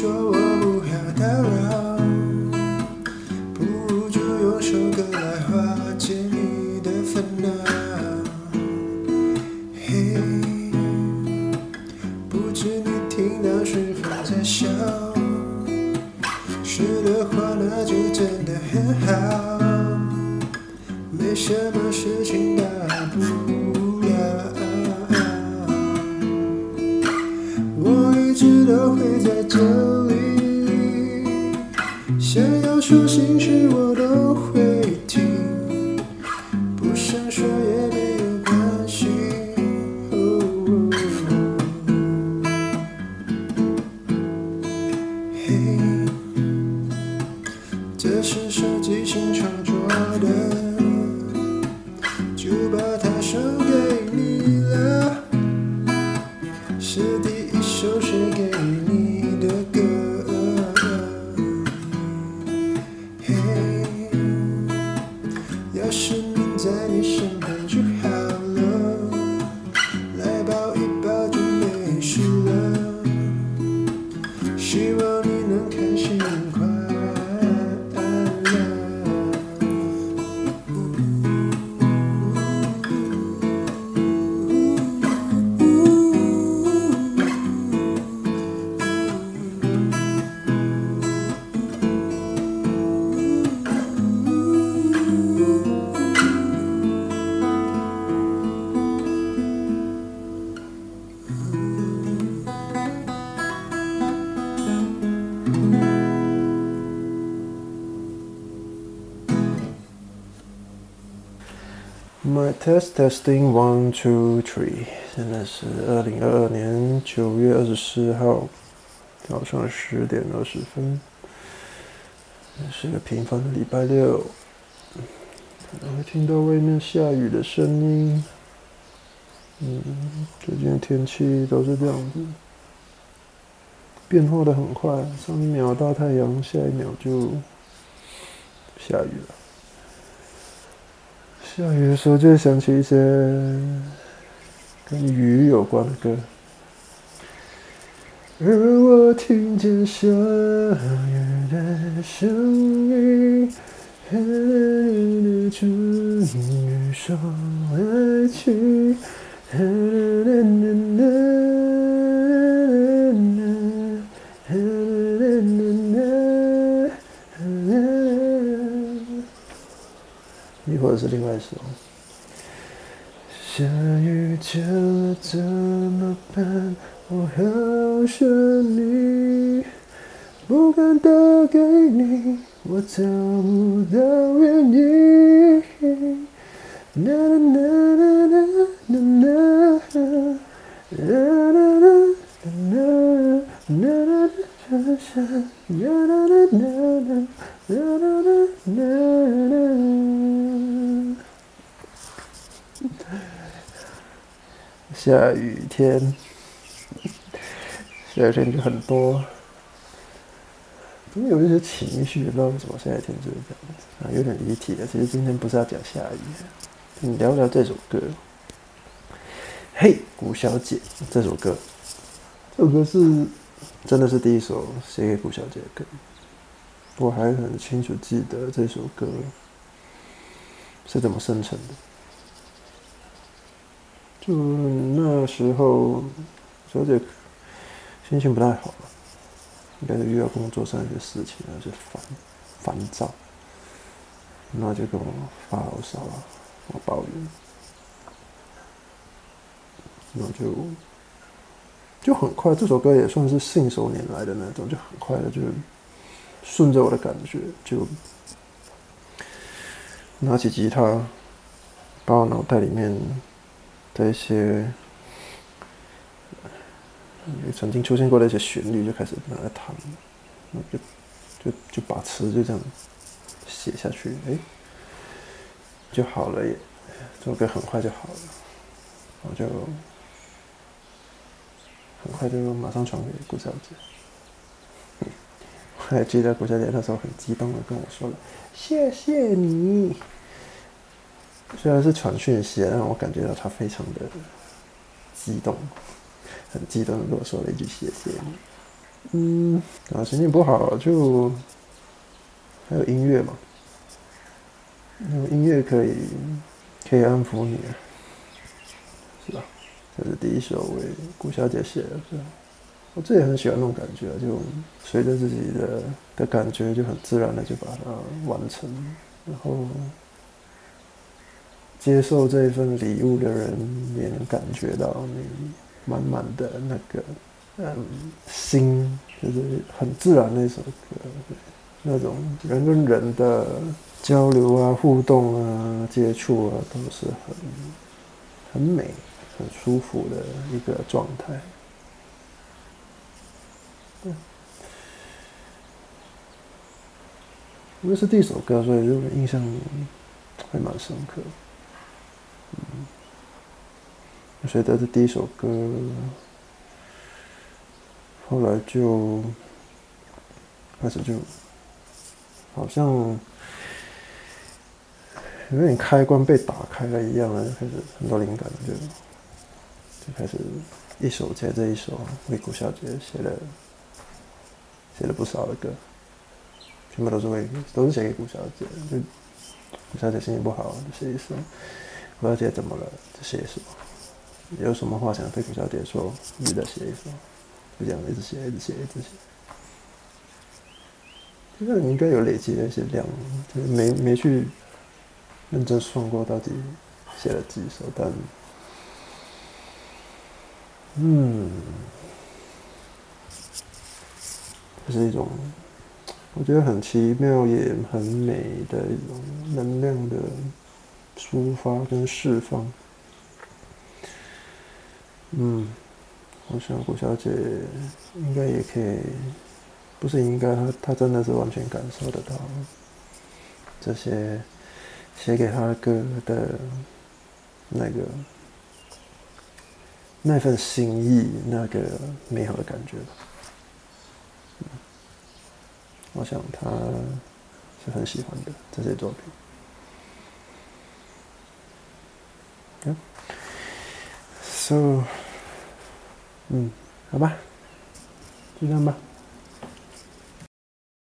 说我不要打扰，不如就用首歌来化解你的烦恼。嘿，不知你听到是否在笑？是的话，那就真的很好。没什么事情直都会在这里，想要说心事我都会听，不想说也没有关系。嘿，这是手机新创作的，一首诗给你。My test testing one two three，现在是二零二二年九月二十四号早上十点二十分，是个平凡的礼拜六，可能会听到外面下雨的声音。嗯，最近的天气都是这样子，变化的很快，上一秒大太阳，下一秒就下雨了。下雨的时候就会想起一些跟雨有关的歌。而我听见下雨的声音，终于说爱情。或者是另外一首。下雨天了怎么办？我好想你，不敢打给你，我找不到原因。啦啦啦啦啦啦啦，啦啦啦啦啦啦啦，下雨天，下雨天就很多。总有一些情绪，不知道为什么下雨天就是这样，有点离题了。其实今天不是要讲下雨，你聊聊这首歌。嘿，古小姐，这首歌。这首歌是真的是第一首写给顾小姐的歌，我还很清楚记得这首歌是怎么生成的。就那时候，小姐心情不太好了，应该是遇到工作上一些事情，而且烦烦躁，然后就跟我发牢骚啊，我抱怨，然后就就很快，这首歌也算是信手拈来的那种，就很快的就顺着我的感觉，就拿起吉他，把我脑袋里面。的一些曾经出现过的一些旋律就开始拿来弹，就就就把词就这样写下去，哎，就好了耶！这首歌很快就好了，我就很快就马上传给顾小姐。我还记得顾小姐那时候很激动的跟我说了：“谢谢你。”虽然是传讯息，让我感觉到她非常的激动，很激动的跟我说了一句谢谢你。嗯，啊，心情不好就还有音乐嘛，有音乐可以可以安抚你，是吧？这是第一首为顾小姐写的，是？我自己很喜欢那种感觉，就随着自己的的感觉，就很自然的就把它完成，然后接受这一份礼物的人也能感觉到你满满的那个嗯心，就是很自然的一首歌，那种人跟人的交流啊、互动啊、接触啊，都是很很美、很舒服的一个状态。因为是第一首歌，所以就印象还蛮深刻。嗯，所以这第一首歌，后来就开始就好像有点开关被打开了一样，就开始很多灵感就开始一首接着一首为顾小姐写了写了不少的歌。全部都是为都是写给顾小姐，就顾小姐心情不好就写一首，顾小姐怎么了就写一首，有什么话想对顾小姐说，你再写一首，就这样一直写一直写一直写。其实你应该有累积的一些量，就是没没去认真算过到底写了几首，但嗯，这是一种。我觉得很奇妙，也很美的一种能量的抒发跟释放。嗯，我想顾小姐应该也可以，不是应该，她她真的是完全感受得到这些写给她歌的那个那份心意，那个美好的感觉吧。我想他是很喜欢的这些作品。嗯，so，嗯，好吧，就这样吧。